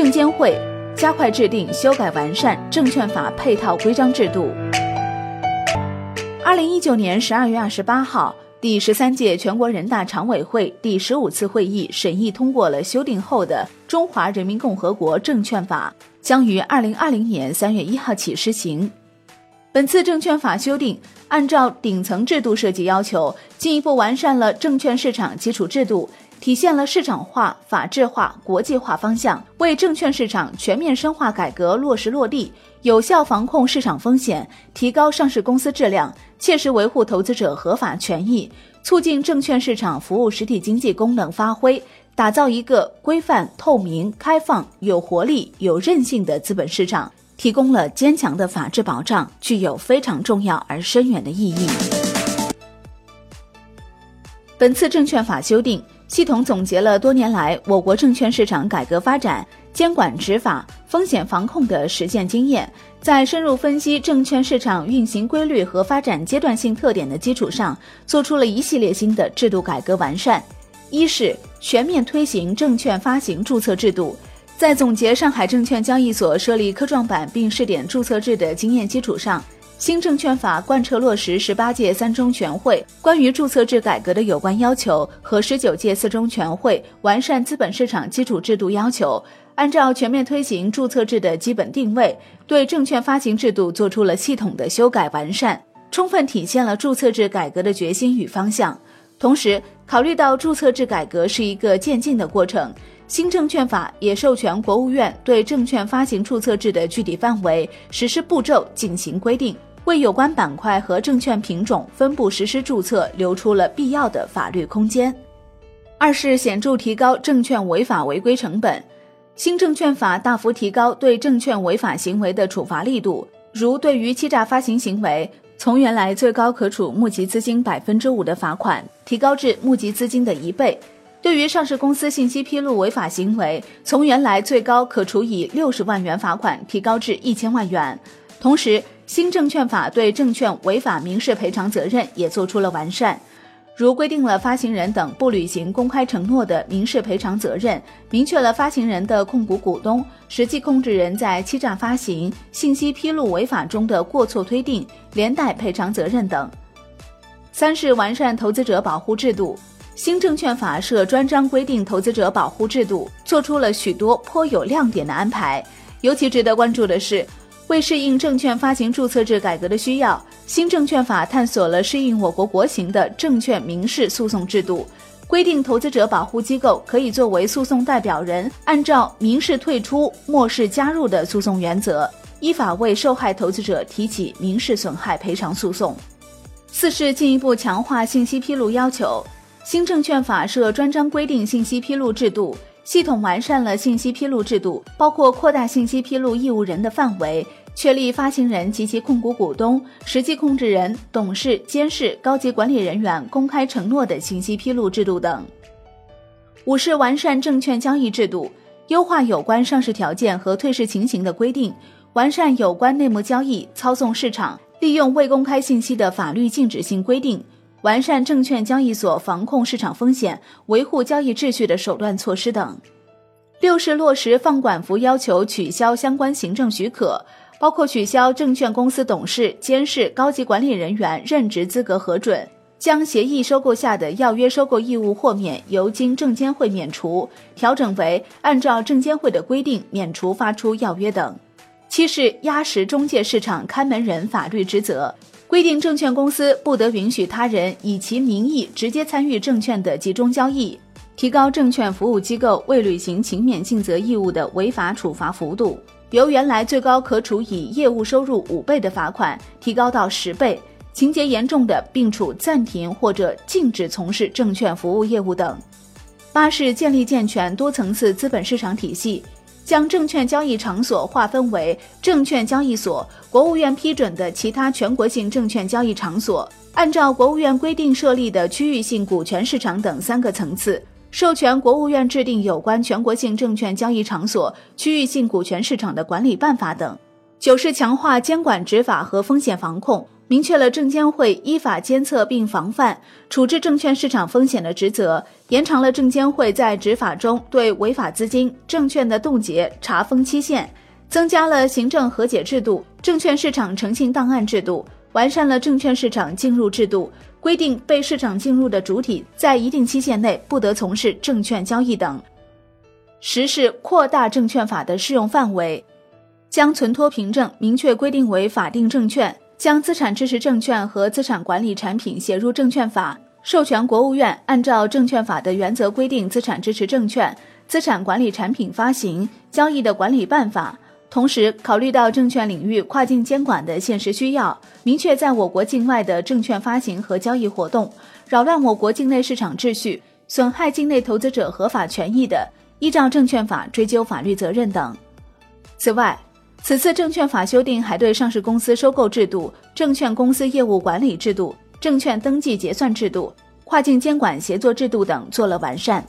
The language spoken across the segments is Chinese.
证监会加快制定、修改、完善证券法配套规章制度。二零一九年十二月二十八号，第十三届全国人大常委会第十五次会议审议通过了修订后的《中华人民共和国证券法》，将于二零二零年三月一号起施行。本次证券法修订，按照顶层制度设计要求，进一步完善了证券市场基础制度，体现了市场化、法治化、国际化方向，为证券市场全面深化改革落实落地，有效防控市场风险，提高上市公司质量，切实维护投资者合法权益，促进证券市场服务实体经济功能发挥，打造一个规范、透明、开放、有活力、有韧性的资本市场。提供了坚强的法治保障，具有非常重要而深远的意义。本次证券法修订系统总结了多年来我国证券市场改革发展、监管执法、风险防控的实践经验，在深入分析证券市场运行规律和发展阶段性特点的基础上，做出了一系列新的制度改革完善。一是全面推行证券发行注册制度。在总结上海证券交易所设立科创板并试点注册制的经验基础上，新证券法贯彻落实十八届三中全会关于注册制改革的有关要求和十九届四中全会完善资本市场基础制度要求，按照全面推行注册制的基本定位，对证券发行制度做出了系统的修改完善，充分体现了注册制改革的决心与方向。同时，考虑到注册制改革是一个渐进的过程。新证券法也授权国务院对证券发行注册制的具体范围、实施步骤进行规定，为有关板块和证券品种分步实施注册留出了必要的法律空间。二是显著提高证券违法违规成本，新证券法大幅提高对证券违法行为的处罚力度，如对于欺诈发行行为，从原来最高可处募集资金百分之五的罚款，提高至募集资金的一倍。对于上市公司信息披露违法行为，从原来最高可处以六十万元罚款提高至一千万元。同时，新证券法对证券违法民事赔偿责任也做出了完善，如规定了发行人等不履行公开承诺的民事赔偿责任，明确了发行人的控股股东、实际控制人在欺诈发行、信息披露违法中的过错推定、连带赔偿责任等。三是完善投资者保护制度。新证券法设专章规定投资者保护制度，做出了许多颇有亮点的安排。尤其值得关注的是，为适应证券发行注册制改革的需要，新证券法探索了适应我国国情的证券民事诉讼制度，规定投资者保护机构可以作为诉讼代表人，按照民事退出、漠视加入的诉讼原则，依法为受害投资者提起民事损害赔偿诉讼。四是进一步强化信息披露要求。新证券法设专章规定信息披露制度，系统完善了信息披露制度，包括扩大信息披露义务人的范围，确立发行人及其控股股东、实际控制人、董事、监事、高级管理人员公开承诺的信息披露制度等。五是完善证券交易制度，优化有关上市条件和退市情形的规定，完善有关内幕交易、操纵市场、利用未公开信息的法律禁止性规定。完善证券交易所防控市场风险、维护交易秩序的手段措施等。六是落实放管服要求取消相关行政许可，包括取消证券公司董事、监事、高级管理人员任职资格核准，将协议收购下的要约收购义务豁免由经证监会免除，调整为按照证监会的规定免除发出要约等。七是压实中介市场看门人法律职责。规定证券公司不得允许他人以其名义直接参与证券的集中交易，提高证券服务机构未履行勤勉尽责义务的违法处罚幅度，由原来最高可处以业务收入五倍的罚款提高到十倍，情节严重的并处暂停或者禁止从事证券服务业务等。八是建立健全多层次资本市场体系。将证券交易场所划分为证券交易所、国务院批准的其他全国性证券交易场所，按照国务院规定设立的区域性股权市场等三个层次，授权国务院制定有关全国性证券交易场所、区域性股权市场的管理办法等。九是强化监管执法和风险防控，明确了证监会依法监测并防范、处置证券市场风险的职责，延长了证监会在执法中对违法资金、证券的冻结查封期限，增加了行政和解制度、证券市场诚信档案制度，完善了证券市场进入制度，规定被市场进入的主体在一定期限内不得从事证券交易等。实施扩大证券法的适用范围，将存托凭证明确规定为法定证券。将资产支持证券和资产管理产品写入证券法，授权国务院按照证券法的原则规定资产支持证券、资产管理产品发行交易的管理办法。同时，考虑到证券领域跨境监管的现实需要，明确在我国境外的证券发行和交易活动扰乱我国境内市场秩序、损害境内投资者合法权益的，依照证券法追究法律责任等。此外，此次证券法修订还对上市公司收购制度、证券公司业务管理制度、证券登记结算制度、跨境监管协作制度等做了完善。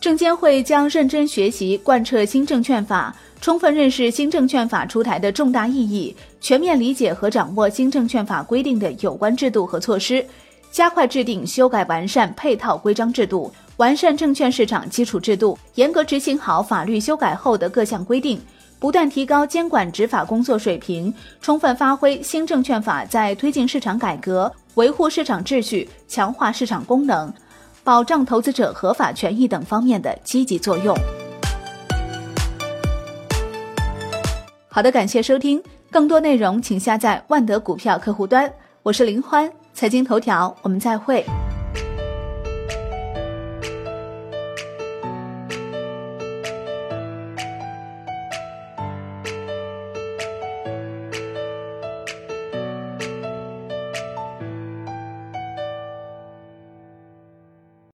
证监会将认真学习贯彻新证券法，充分认识新证券法出台的重大意义，全面理解和掌握新证券法规定的有关制度和措施，加快制定、修改、完善配套规章制度，完善证券市场基础制度，严格执行好法律修改后的各项规定。不断提高监管执法工作水平，充分发挥新证券法在推进市场改革、维护市场秩序、强化市场功能、保障投资者合法权益等方面的积极作用。好的，感谢收听，更多内容请下载万德股票客户端。我是林欢，财经头条，我们再会。